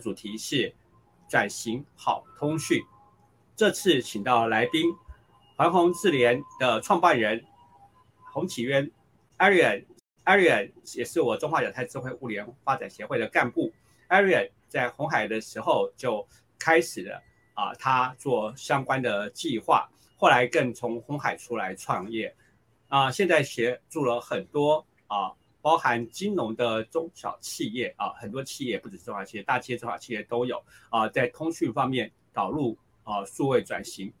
主题是转型好通讯。这次请到来宾，环宏智联的创办人洪启渊 Arian，Arian 也是我中华亚太智慧物联发展协会的干部。Arian 在红海的时候就开始了啊，他做相关的计划，后来更从红海出来创业啊，现在协助了很多啊。包含金融的中小企业啊，很多企业不止中小企业，大企业、中小企业都有啊，在通讯方面导入啊数位转型。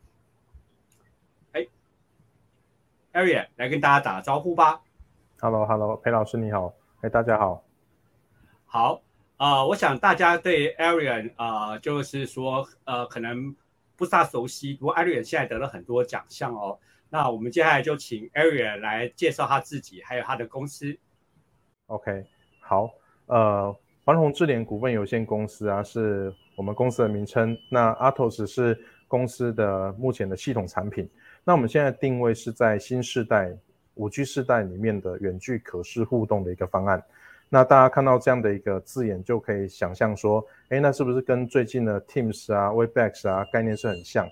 哎，Arian 来跟大家打个招呼吧。Hello，Hello，裴老师你好。哎，大家好。好啊，我想大家对 Arian 啊，就是说呃，可能不大熟悉。不过 Arian 现在得了很多奖项哦。那我们接下来就请 Arian 来介绍他自己，还有他的公司。OK，好，呃，环宏智联股份有限公司啊，是我们公司的名称。那 Atos 是公司的目前的系统产品。那我们现在定位是在新世代五 G 世代里面的远距可视互动的一个方案。那大家看到这样的一个字眼，就可以想象说，哎，那是不是跟最近的 Teams 啊、Webex 啊概念是很像？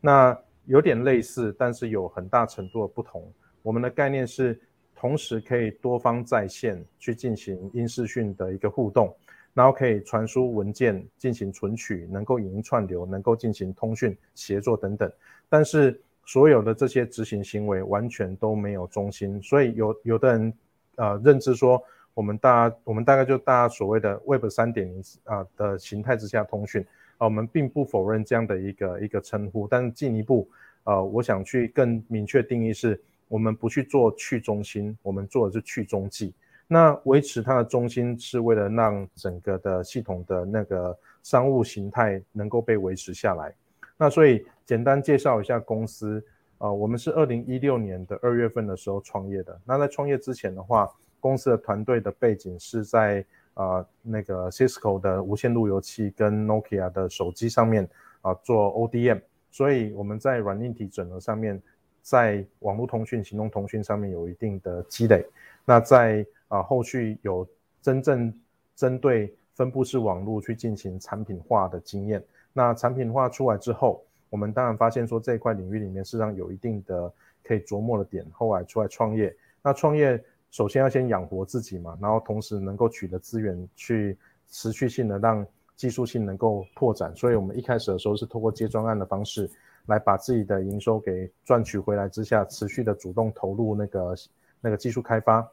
那有点类似，但是有很大程度的不同。我们的概念是。同时可以多方在线去进行音视讯的一个互动，然后可以传输文件进行存取，能够影音串流，能够进行通讯协作等等。但是所有的这些执行行为完全都没有中心，所以有有的人呃认知说，我们大我们大概就大家所谓的 Web 三点零啊的形态之下通讯啊，我们并不否认这样的一个一个称呼，但是进一步呃，我想去更明确定义是。我们不去做去中心，我们做的是去中继。那维持它的中心是为了让整个的系统的那个商务形态能够被维持下来。那所以简单介绍一下公司，呃，我们是二零一六年的二月份的时候创业的。那在创业之前的话，公司的团队的背景是在呃那个 Cisco 的无线路由器跟 Nokia 的手机上面啊做 ODM，所以我们在软硬体整合上面。在网络通讯、行动通讯上面有一定的积累，那在啊后续有真正针对分布式网络去进行产品化的经验。那产品化出来之后，我们当然发现说这一块领域里面实际上有一定的可以琢磨的点。后来出来创业，那创业首先要先养活自己嘛，然后同时能够取得资源去持续性的让技术性能够拓展。所以我们一开始的时候是通过接专案的方式。来把自己的营收给赚取回来之下，持续的主动投入那个那个技术开发，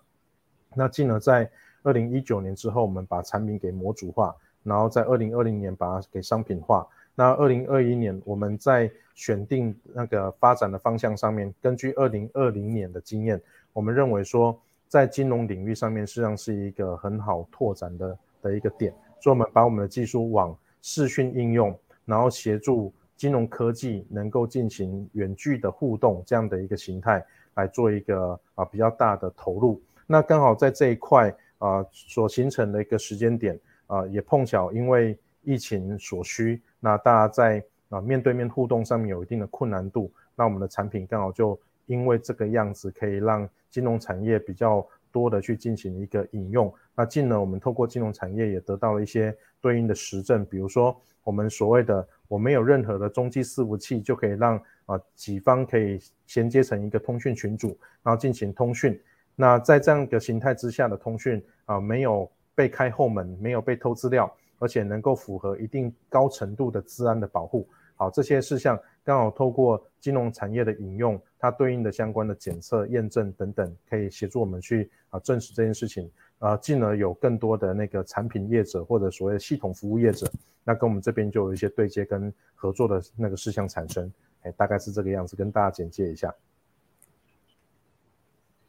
那进而在二零一九年之后，我们把产品给模组化，然后在二零二零年把它给商品化。那二零二一年我们在选定那个发展的方向上面，根据二零二零年的经验，我们认为说在金融领域上面实际上是一个很好拓展的的一个点，所以我们把我们的技术往视讯应用，然后协助。金融科技能够进行远距的互动这样的一个形态来做一个啊比较大的投入，那刚好在这一块啊所形成的一个时间点啊也碰巧因为疫情所需，那大家在啊面对面互动上面有一定的困难度，那我们的产品刚好就因为这个样子可以让金融产业比较多的去进行一个引用，那进而我们透过金融产业也得到了一些对应的实证，比如说我们所谓的。我没有任何的中继伺服器，就可以让啊几方可以衔接成一个通讯群组，然后进行通讯。那在这样一个形态之下的通讯啊，没有被开后门，没有被偷资料，而且能够符合一定高程度的治安的保护。好，这些事项刚好透过金融产业的引用，它对应的相关的检测、验证等等，可以协助我们去啊证实这件事情。啊，进而有更多的那个产品业者或者所谓的系统服务业者，那跟我们这边就有一些对接跟合作的那个事项产生，哎，大概是这个样子，跟大家简介一下。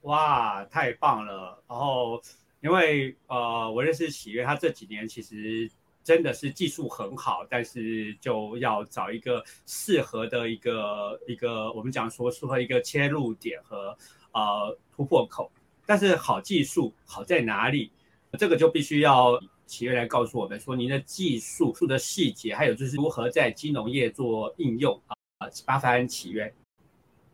哇，太棒了！然后因为呃，我认识喜悦，他这几年其实真的是技术很好，但是就要找一个适合的一个一个我们讲说适合一个切入点和呃突破口。但是好技术好在哪里？这个就必须要企业来告诉我们说，您的技术术的细节，还有就是如何在金融业做应用啊？麻烦企业。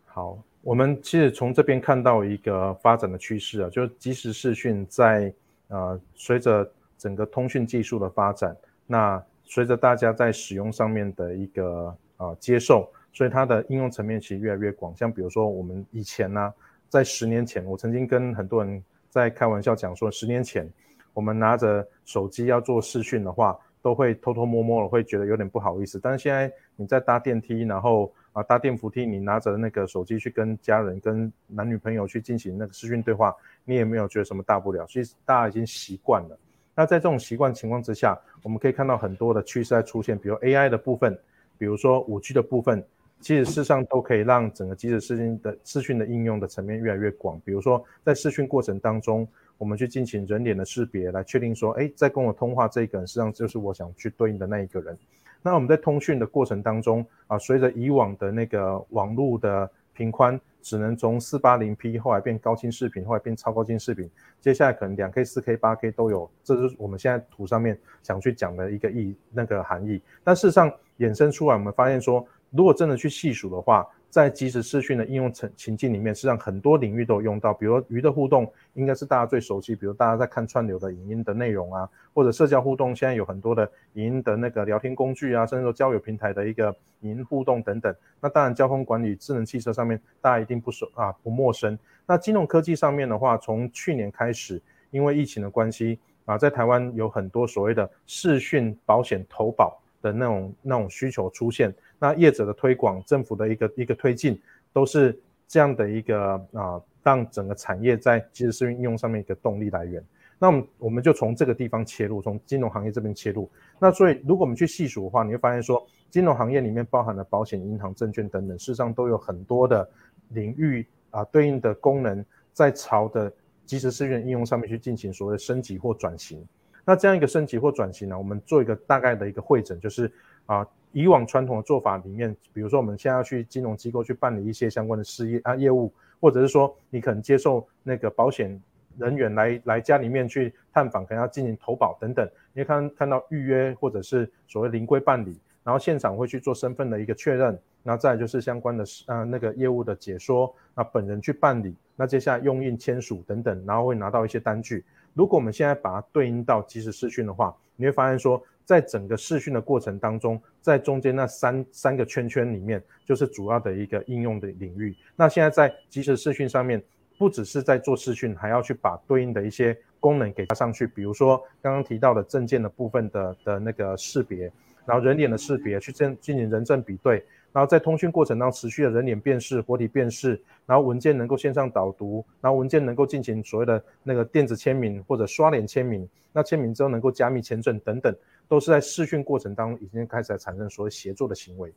好，我们其实从这边看到一个发展的趋势啊，就是即时视讯在呃随着整个通讯技术的发展，那随着大家在使用上面的一个啊接受，所以它的应用层面其实越来越广。像比如说我们以前呢，在十年前，我曾经跟很多人在开玩笑讲说，十年前我们拿着手机要做视讯的话，都会偷偷摸摸的，会觉得有点不好意思。但是现在你在搭电梯，然后啊搭电扶梯，你拿着那个手机去跟家人、跟男女朋友去进行那个视讯对话，你也没有觉得什么大不了。其实大家已经习惯了。那在这种习惯情况之下，我们可以看到很多的趋势在出现，比如 AI 的部分，比如说五 G 的部分，其实事实上都可以让整个即时视讯的视讯的应用的层面越来越广。比如说在视讯过程当中，我们去进行人脸的识别，来确定说，哎，在跟我通话这个人实际上就是我想去对应的那一个人。那我们在通讯的过程当中啊，随着以往的那个网络的频宽。只能从四八零 P 后来变高清视频，后来变超高清视频，接下来可能两 K、四 K、八 K 都有，这是我们现在图上面想去讲的一个意那个含义。但事实上衍生出来，我们发现说，如果真的去细数的话，在即时视讯的应用情情境里面，实际上很多领域都有用到，比如鱼的互动，应该是大家最熟悉，比如大家在看串流的影音的内容啊，或者社交互动，现在有很多的影音的那个聊天工具啊，甚至说交友平台的一个影音互动等等。那当然，交通管理、智能汽车上面，大家一定不熟啊，不陌生。那金融科技上面的话，从去年开始，因为疫情的关系啊，在台湾有很多所谓的视讯保险投保的那种那种需求出现。那业者的推广，政府的一个一个推进，都是这样的一个啊，让整个产业在即时视讯应用上面一个动力来源。那我们我们就从这个地方切入，从金融行业这边切入。那所以如果我们去细数的话，你会发现说，金融行业里面包含了保险、银行、证券等等，事实上都有很多的领域啊，对应的功能在朝的即时视讯应用上面去进行所谓升级或转型。那这样一个升级或转型呢，我们做一个大概的一个会诊，就是啊。以往传统的做法里面，比如说我们现在要去金融机构去办理一些相关的事业啊业务，或者是说你可能接受那个保险人员来来家里面去探访，可能要进行投保等等，你看看到预约或者是所谓临柜办理，然后现场会去做身份的一个确认，那再就是相关的呃那个业务的解说，那本人去办理，那接下来用印签署等等，然后会拿到一些单据。如果我们现在把它对应到即时视讯的话，你会发现说。在整个视讯的过程当中，在中间那三三个圈圈里面，就是主要的一个应用的领域。那现在在即时视讯上面，不只是在做视讯，还要去把对应的一些功能给加上去，比如说刚刚提到的证件的部分的的那个识别，然后人脸的识别，去证进行人证比对。然后在通讯过程当中持续的人脸辨识、活体辨识，然后文件能够线上导读，然后文件能够进行所谓的那个电子签名或者刷脸签名，那签名之后能够加密签证等等，都是在视讯过程当中已经开始产生所谓协作的行为。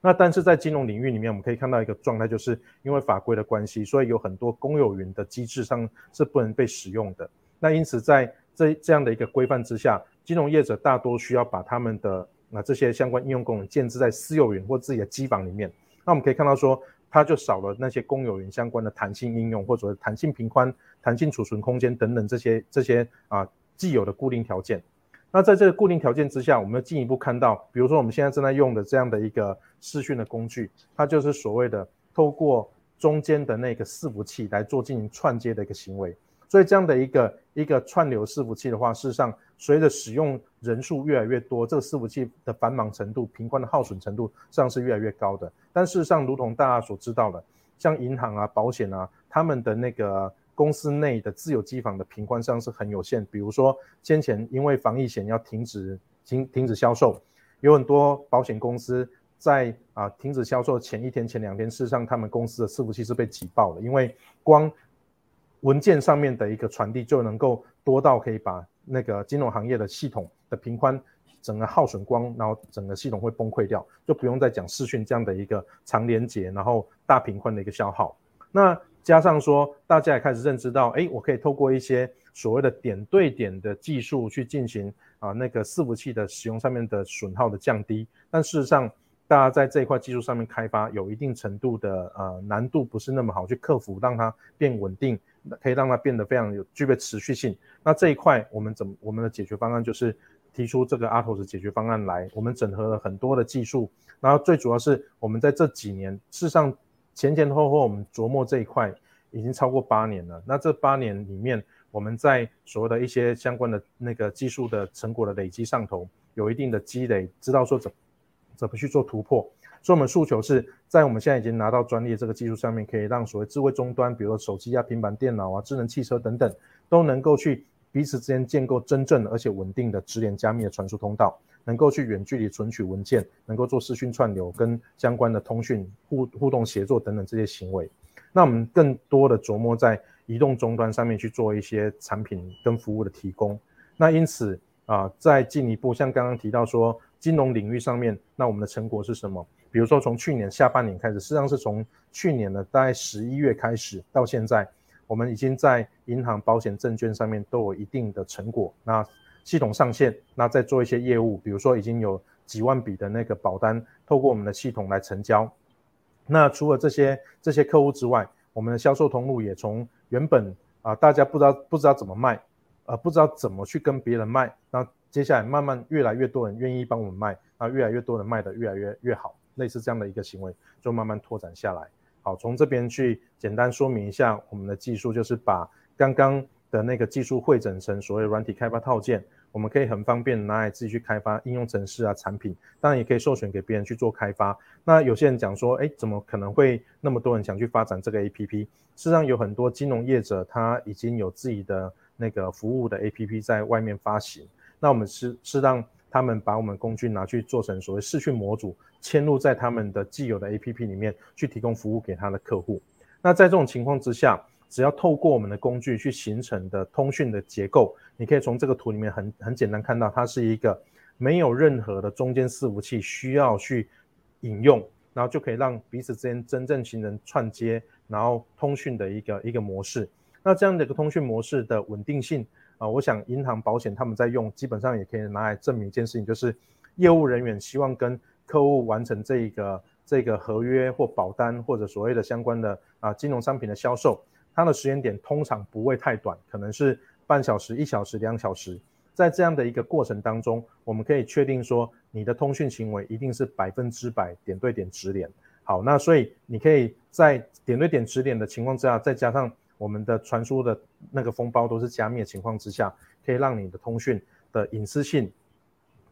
那但是在金融领域里面，我们可以看到一个状态，就是因为法规的关系，所以有很多公有云的机制上是不能被使用的。那因此在这这样的一个规范之下，金融业者大多需要把他们的那这些相关应用功能建置在私有云或自己的机房里面，那我们可以看到说，它就少了那些公有云相关的弹性应用，或者弹性频宽、弹性储存空间等等这些这些啊既有的固定条件。那在这个固定条件之下，我们进一步看到，比如说我们现在正在用的这样的一个视讯的工具，它就是所谓的透过中间的那个伺服器来做进行串接的一个行为。所以这样的一个一个串流伺服器的话，事实上随着使用人数越来越多，这个伺服器的繁忙程度、频宽的耗损程度实际上是越来越高的。但事实上，如同大家所知道的，像银行啊、保险啊，他们的那个公司内的自有机房的频宽上是很有限。比如说先前因为防疫险要停止停停止销售，有很多保险公司在啊停止销售前一天、前两天，事实上他们公司的伺服器是被挤爆了，因为光文件上面的一个传递就能够多到可以把那个金融行业的系统的频宽整个耗损光，然后整个系统会崩溃掉，就不用再讲视讯这样的一个长连接，然后大频宽的一个消耗。那加上说，大家也开始认知到，哎，我可以透过一些所谓的点对点的技术去进行啊那个伺服器的使用上面的损耗的降低。但事实上，大家在这一块技术上面开发有一定程度的呃难度，不是那么好去克服，让它变稳定。可以让它变得非常有具备持续性。那这一块我们怎么我们的解决方案就是提出这个阿头的解决方案来。我们整合了很多的技术，然后最主要是我们在这几年，事实上前前后后我们琢磨这一块已经超过八年了。那这八年里面，我们在所谓的一些相关的那个技术的成果的累积上头，有一定的积累，知道说怎怎么去做突破。所以，我们诉求是在我们现在已经拿到专利这个技术上面，可以让所谓智慧终端，比如说手机啊、平板电脑啊、智能汽车等等，都能够去彼此之间建构真正而且稳定的直连加密的传输通道，能够去远距离存取文件，能够做视讯串流跟相关的通讯互互动协作等等这些行为。那我们更多的琢磨在移动终端上面去做一些产品跟服务的提供。那因此啊，再进一步，像刚刚提到说金融领域上面，那我们的成果是什么？比如说从去年下半年开始，实际上是从去年的大概十一月开始到现在，我们已经在银行、保险、证券上面都有一定的成果。那系统上线，那再做一些业务，比如说已经有几万笔的那个保单透过我们的系统来成交。那除了这些这些客户之外，我们的销售通路也从原本啊大家不知道不知道怎么卖，呃不知道怎么去跟别人卖，那接下来慢慢越来越多人愿意帮我们卖，那越来越多人卖的越来越越好，类似这样的一个行为就慢慢拓展下来。好，从这边去简单说明一下我们的技术，就是把刚刚的那个技术汇整成所谓软体开发套件。我们可以很方便拿来自己去开发应用程式啊产品，当然也可以授权给别人去做开发。那有些人讲说，哎，怎么可能会那么多人想去发展这个 APP？事实上有很多金融业者他已经有自己的那个服务的 APP 在外面发行。那我们是是让他们把我们工具拿去做成所谓视讯模组，嵌入在他们的既有的 APP 里面去提供服务给他的客户。那在这种情况之下，只要透过我们的工具去形成的通讯的结构，你可以从这个图里面很很简单看到，它是一个没有任何的中间伺服器需要去引用，然后就可以让彼此之间真正形成串接，然后通讯的一个一个模式。那这样的一个通讯模式的稳定性啊，我想银行、保险他们在用，基本上也可以拿来证明一件事情，就是业务人员希望跟客户完成这一个这个合约或保单或者所谓的相关的啊金融商品的销售。它的时间点通常不会太短，可能是半小时、一小时、两小时。在这样的一个过程当中，我们可以确定说，你的通讯行为一定是百分之百点对点直连。好，那所以你可以在点对点直连的情况之下，再加上我们的传输的那个封包都是加密的情况之下，可以让你的通讯的隐私性、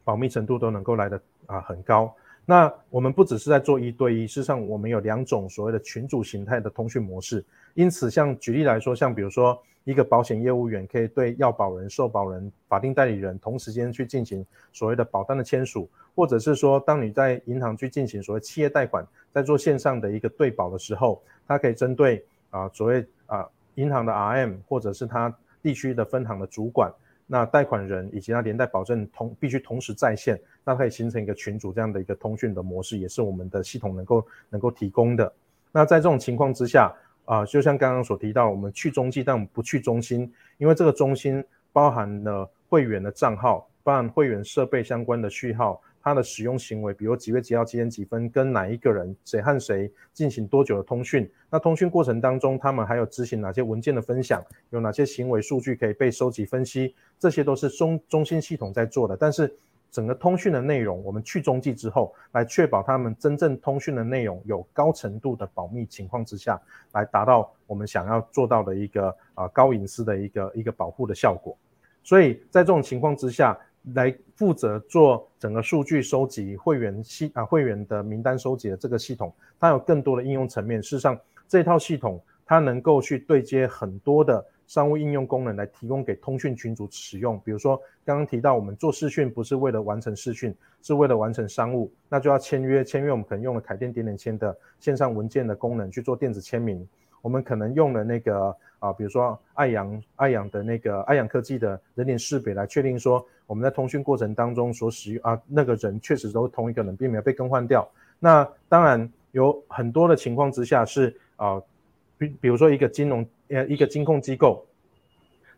保密程度都能够来的啊很高。那我们不只是在做一对一，事实上我们有两种所谓的群组形态的通讯模式。因此，像举例来说，像比如说一个保险业务员可以对要保人、受保人、法定代理人同时间去进行所谓的保单的签署，或者是说，当你在银行去进行所谓企业贷款，在做线上的一个对保的时候，它可以针对啊所谓啊银行的 RM 或者是它地区的分行的主管。那贷款人以及他连带保证同必须同时在线，那可以形成一个群组这样的一个通讯的模式，也是我们的系统能够能够提供的。那在这种情况之下，啊，就像刚刚所提到，我们去中继，但我们不去中心，因为这个中心包含了会员的账号，包含会员设备相关的序号。它的使用行为，比如几月几号几点几分跟哪一个人谁和谁进行多久的通讯，那通讯过程当中，他们还有执行哪些文件的分享，有哪些行为数据可以被收集分析，这些都是中中心系统在做的。但是整个通讯的内容，我们去中继之后，来确保他们真正通讯的内容有高程度的保密情况之下，来达到我们想要做到的一个啊高隐私的一个一个保护的效果。所以在这种情况之下。来负责做整个数据收集、会员系啊会员的名单收集的这个系统，它有更多的应用层面。事实上，这套系统它能够去对接很多的商务应用功能，来提供给通讯群组使用。比如说，刚刚提到我们做视讯不是为了完成视讯，是为了完成商务，那就要签约。签约我们可能用了凯电点点签的线上文件的功能去做电子签名。我们可能用了那个啊，比如说爱阳爱阳的那个爱阳科技的人脸识别来确定说。我们在通讯过程当中所使用啊，那个人确实都同一个人，并没有被更换掉。那当然有很多的情况之下是啊，比比如说一个金融呃一个金控机构，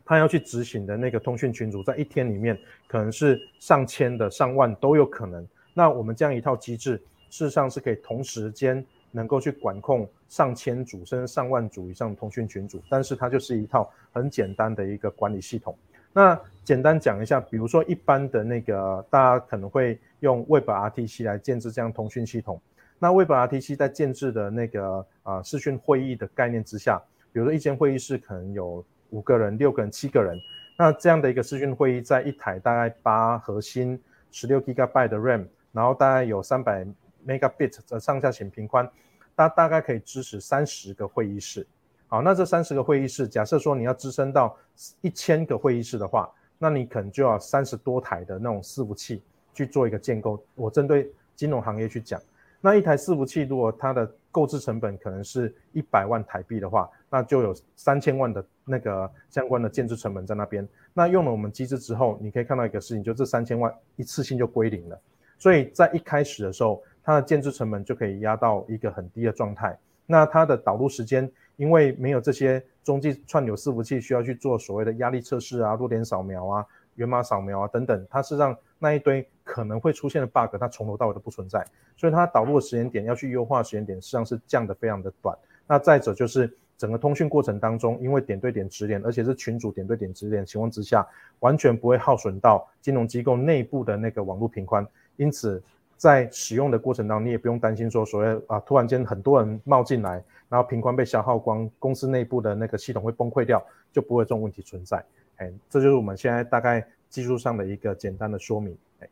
他要去执行的那个通讯群组，在一天里面可能是上千的、上万都有可能。那我们这样一套机制，事实上是可以同时间能够去管控上千组甚至上万组以上的通讯群组，但是它就是一套很简单的一个管理系统。那简单讲一下，比如说一般的那个，大家可能会用 WebRTC 来建制这样通讯系统。那 WebRTC 在建制的那个啊视讯会议的概念之下，比如说一间会议室可能有五个人、六个人、七个人，那这样的一个视讯会议在一台大概八核心十六 GB 的 RAM，然后大概有三百 Megabit 的上下显频宽，它大概可以支持三十个会议室。好，那这三十个会议室，假设说你要支撑到一千个会议室的话，那你可能就要三十多台的那种伺服器去做一个建构。我针对金融行业去讲，那一台伺服器如果它的购置成本可能是一百万台币的话，那就有三千万的那个相关的建制成本在那边。那用了我们机制之后，你可以看到一个事情，就这三千万一次性就归零了。所以在一开始的时候，它的建制成本就可以压到一个很低的状态。那它的导入时间。因为没有这些中继串流伺服器需要去做所谓的压力测试啊、弱点扫描啊、源码扫描啊等等，它是让那一堆可能会出现的 bug，它从头到尾都不存在，所以它导入的时间点要去优化时间点，实际上是降的非常的短。那再者就是整个通讯过程当中，因为点对点直连，而且是群组点对点直连情况之下，完全不会耗损到金融机构内部的那个网络频宽，因此。在使用的过程当中，你也不用担心说所谓啊，突然间很多人冒进来，然后频宽被消耗光，公司内部的那个系统会崩溃掉，就不会这种问题存在。哎，这就是我们现在大概技术上的一个简单的说明。哎，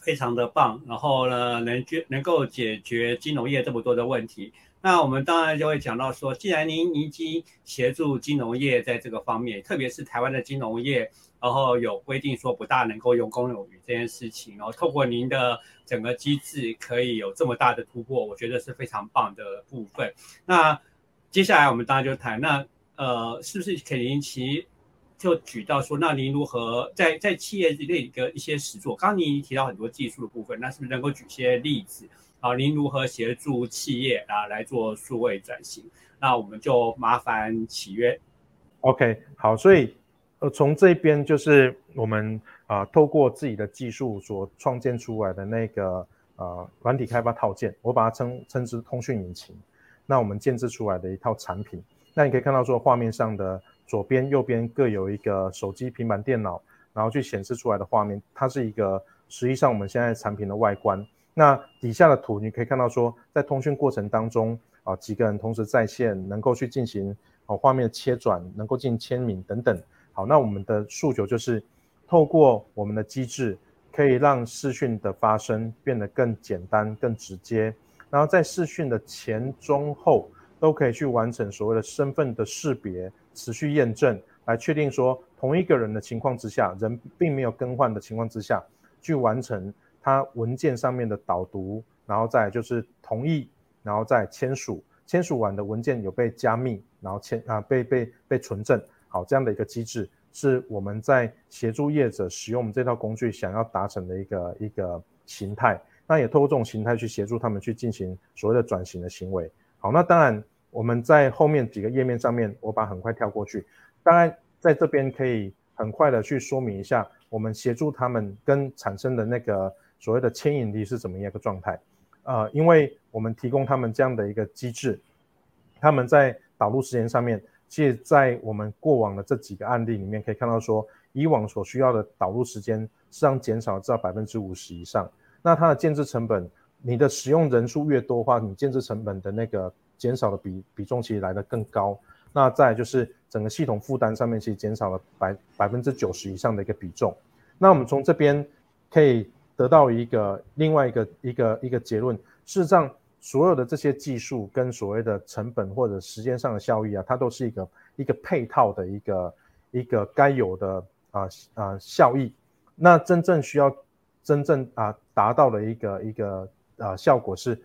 非常的棒，然后呢，能决能够解决金融业这么多的问题。那我们当然就会讲到说，既然您已经协助金融业在这个方面，特别是台湾的金融业，然后有规定说不大能够用公有云这件事情，然后透过您的整个机制可以有这么大的突破，我觉得是非常棒的部分。那接下来我们当然就谈，那呃，是不是肯林奇就举到说，那您如何在在企业的一个一些实作？刚刚您提到很多技术的部分，那是不是能够举些例子？好，您如何协助企业啊来做数位转型？那我们就麻烦启约。OK，好，所以呃从这边就是我们啊透过自己的技术所创建出来的那个呃软体开发套件，我把它称称之通讯引擎。那我们建制出来的一套产品，那你可以看到说画面上的左边、右边各有一个手机、平板电脑，然后去显示出来的画面，它是一个实际上我们现在产品的外观。那底下的图你可以看到，说在通讯过程当中啊，几个人同时在线，能够去进行哦画面的切转，能够进行签名等等。好，那我们的诉求就是透过我们的机制，可以让视讯的发生变得更简单、更直接。然后在视讯的前、中、后都可以去完成所谓的身份的识别、持续验证，来确定说同一个人的情况之下，人并没有更换的情况之下去完成。它文件上面的导读，然后再就是同意，然后再签署，签署完的文件有被加密，然后签啊被被被存证，好这样的一个机制是我们在协助业者使用我们这套工具想要达成的一个一个形态。那也透过这种形态去协助他们去进行所谓的转型的行为。好，那当然我们在后面几个页面上面，我把很快跳过去，当然在这边可以很快的去说明一下我们协助他们跟产生的那个。所谓的牵引力是怎么样一个状态？呃，因为我们提供他们这样的一个机制，他们在导入时间上面，其实，在我们过往的这几个案例里面可以看到，说以往所需要的导入时间实际上减少至少百分之五十以上。那它的建制成本，你的使用人数越多的话，你建制成本的那个减少的比比重其实来的更高。那再就是整个系统负担上面，其实减少了百百分之九十以上的一个比重。那我们从这边可以。得到一个另外一个一个一个结论，事实上，所有的这些技术跟所谓的成本或者时间上的效益啊，它都是一个一个配套的一个一个该有的啊啊效益。那真正需要真正啊达到的一个一个啊效果是，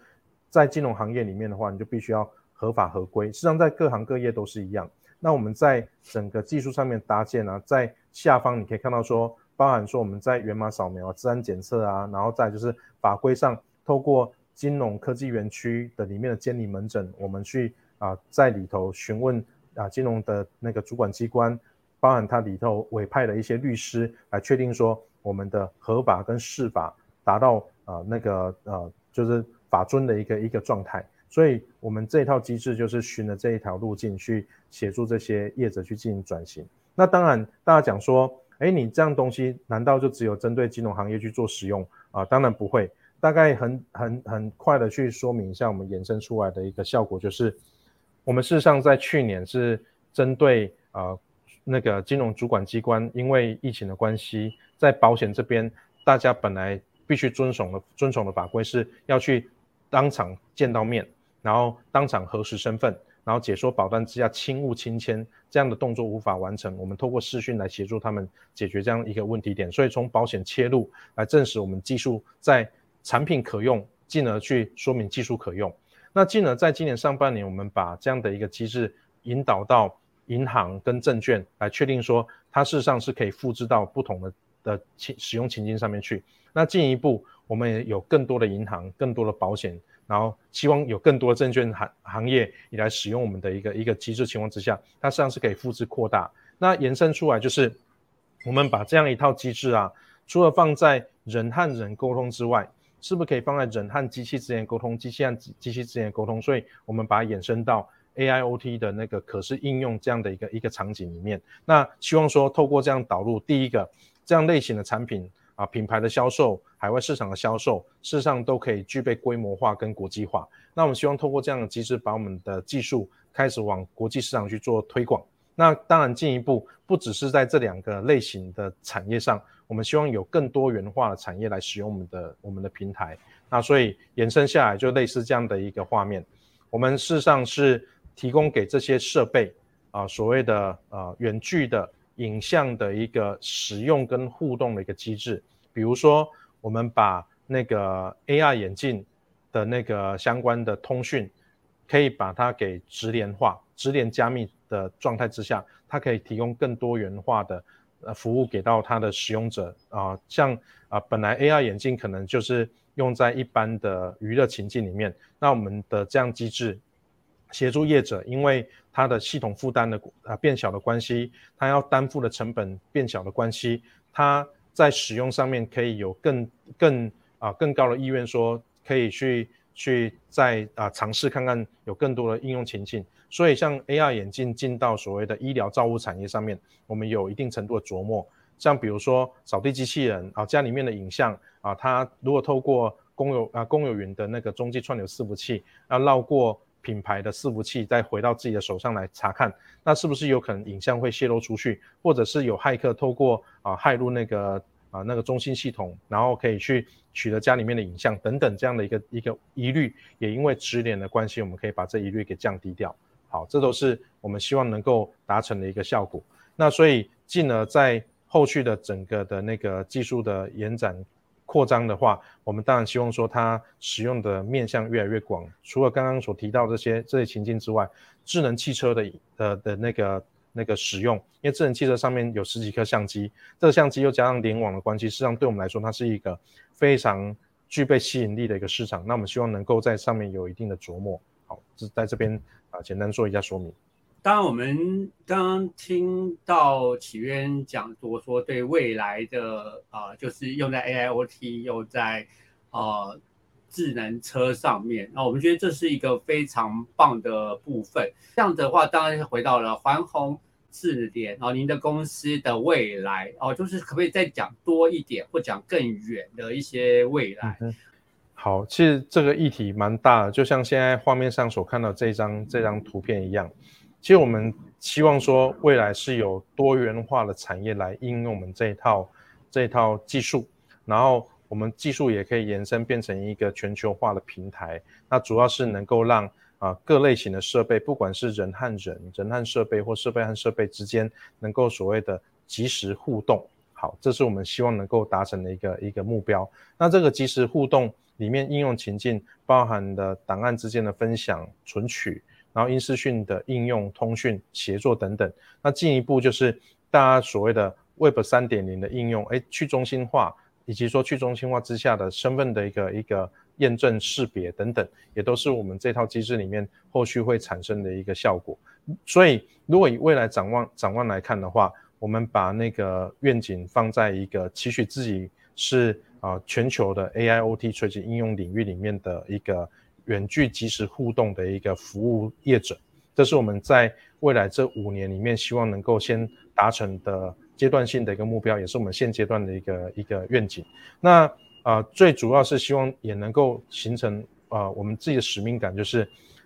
在金融行业里面的话，你就必须要合法合规。事实上，在各行各业都是一样。那我们在整个技术上面搭建呢，在下方你可以看到说。包含说我们在源码扫描、治安检测啊，然后再就是法规上，透过金融科技园区的里面的监理门诊，我们去啊在里头询问啊金融的那个主管机关，包含它里头委派的一些律师来确定说我们的合法跟适法达到啊那个呃就是法尊的一个一个状态，所以我们这套机制就是循着这一条路径去协助这些业者去进行转型。那当然大家讲说。哎，你这样东西难道就只有针对金融行业去做使用啊？当然不会，大概很很很快的去说明一下我们延伸出来的一个效果，就是我们事实上在去年是针对呃那个金融主管机关，因为疫情的关系，在保险这边，大家本来必须遵守的遵守的法规是要去当场见到面，然后当场核实身份，然后解说保单之下轻误轻签这样的动作无法完成，我们透过视讯来协助他们解决这样一个问题点，所以从保险切入来证实我们技术在产品可用，进而去说明技术可用。那进而在今年上半年，我们把这样的一个机制引导到银行跟证券，来确定说它事实上是可以复制到不同的的情使用情境上面去。那进一步，我们也有更多的银行、更多的保险，然后希望有更多证券行行业也来使用我们的一个一个机制情况之下，它实际上是可以复制扩大。那延伸出来就是，我们把这样一套机制啊，除了放在人和人沟通之外，是不是可以放在人和机器之间沟通，机器和机器之间沟通？所以我们把它衍生到 AIoT 的那个可视应用这样的一个一个场景里面。那希望说透过这样导入，第一个这样类型的产品啊，品牌的销售、海外市场的销售，事实上都可以具备规模化跟国际化。那我们希望透过这样的机制，把我们的技术开始往国际市场去做推广。那当然进一步不只是在这两个类型的产业上。我们希望有更多元化的产业来使用我们的我们的平台，那所以延伸下来就类似这样的一个画面。我们事实上是提供给这些设备啊，所谓的呃远距的影像的一个使用跟互动的一个机制。比如说，我们把那个 AR 眼镜的那个相关的通讯，可以把它给直连化、直连加密的状态之下，它可以提供更多元化的。呃，服务给到它的使用者啊，像啊，本来 AR 眼镜可能就是用在一般的娱乐情境里面，那我们的这样机制协助业者，因为它的系统负担的啊变小的关系，它要担负的成本变小的关系，它在使用上面可以有更更啊更高的意愿，说可以去去再啊尝试看看有更多的应用情境。所以，像 AR 眼镜进到所谓的医疗照护产业上面，我们有一定程度的琢磨。像比如说扫地机器人啊，家里面的影像啊，它如果透过公有啊公有云的那个中继串流伺服器，要绕过品牌的伺服器，再回到自己的手上来查看，那是不是有可能影像会泄露出去，或者是有骇客透过啊骇入那个？啊，那个中心系统，然后可以去取得家里面的影像等等这样的一个一个疑虑，也因为直连的关系，我们可以把这疑虑给降低掉。好，这都是我们希望能够达成的一个效果。那所以进而在后续的整个的那个技术的延展扩张的话，我们当然希望说它使用的面向越来越广。除了刚刚所提到这些这些情境之外，智能汽车的呃的那个。那个使用，因为智能汽车上面有十几颗相机，这个相机又加上联网的关系，实际上对我们来说，它是一个非常具备吸引力的一个市场。那我们希望能够在上面有一定的琢磨。好，是在这边啊，简单做一下说明。当然，我们刚刚听到启渊讲多说对未来的啊，就是用在 AIoT 又在呃智能车上面，那我们觉得这是一个非常棒的部分。这样的话，当然是回到了环宏智联哦，您的公司的未来哦，就是可不可以再讲多一点，或讲更远的一些未来？好，其实这个议题蛮大的，就像现在画面上所看到这张这张图片一样。其实我们希望说，未来是有多元化的产业来应用我们这一套这一套技术，然后。我们技术也可以延伸变成一个全球化的平台，那主要是能够让啊各类型的设备，不管是人和人、人和设备或设备和设备之间，能够所谓的及时互动。好，这是我们希望能够达成的一个一个目标。那这个即时互动里面应用情境包含的档案之间的分享、存取，然后音视讯的应用、通讯、协作等等。那进一步就是大家所谓的 Web 三点零的应用，哎，去中心化。以及说去中心化之下的身份的一个一个验证识别等等，也都是我们这套机制里面后续会产生的一个效果。所以，如果以未来展望展望来看的话，我们把那个愿景放在一个期许自己是啊全球的 AIoT 垂直应用领域里面的一个远距即时互动的一个服务业者，这是我们在未来这五年里面希望能够先达成的。阶段性的一个目标，也是我们现阶段的一个一个愿景。那啊，最主要是希望也能够形成啊，我们自己的使命感，就是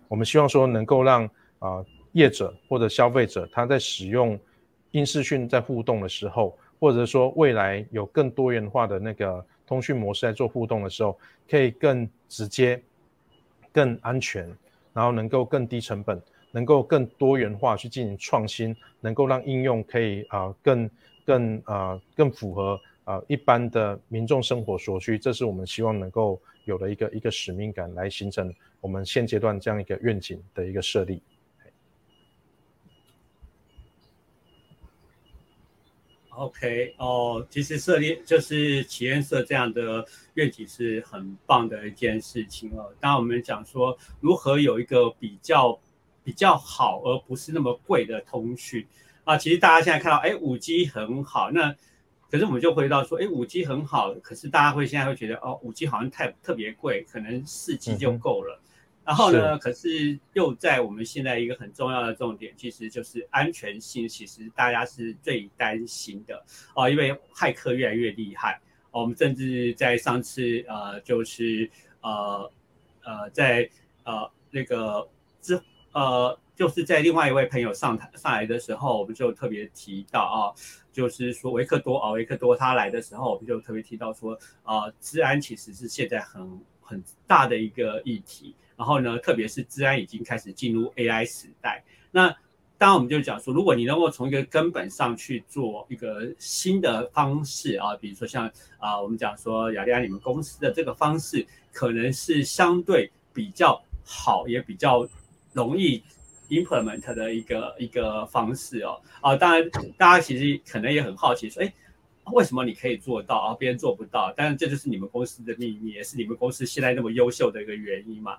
我们希望说能够让啊业者或者消费者他在使用音视讯在互动的时候，或者说未来有更多元化的那个通讯模式在做互动的时候，可以更直接、更安全，然后能够更低成本，能够更多元化去进行创新，能够让应用可以啊更更啊更符合啊一般的民众生活所需，这是我们希望能够有的一个一个使命感来形成我们现阶段这样一个愿景的一个设立。OK，哦，其实设立就是企业社这样的愿景是很棒的一件事情哦。当我们讲说如何有一个比较比较好而不是那么贵的通讯啊，其实大家现在看到，哎，五 G 很好，那可是我们就回到说，哎，五 G 很好，可是大家会现在会觉得，哦，五 G 好像太特别贵，可能四 G 就够了。然后呢？可是又在我们现在一个很重要的重点，其实就是安全性。其实大家是最担心的哦，因为骇客越来越厉害。我们甚至在上次呃，就是呃呃，在呃那个之呃，就是在另外一位朋友上台上来的时候，我们就特别提到啊，就是说维克多啊，维克多他来的时候，我们就特别提到说啊，治安其实是现在很很大的一个议题。然后呢，特别是治安已经开始进入 AI 时代，那当然我们就讲说，如果你能够从一个根本上去做一个新的方式啊，比如说像啊，我们讲说雅利安你们公司的这个方式，可能是相对比较好，也比较容易 implement 的一个一个方式哦。啊，当然大家其实可能也很好奇说，哎，为什么你可以做到啊，别人做不到？但是这就是你们公司的秘密，也是你们公司现在那么优秀的一个原因嘛。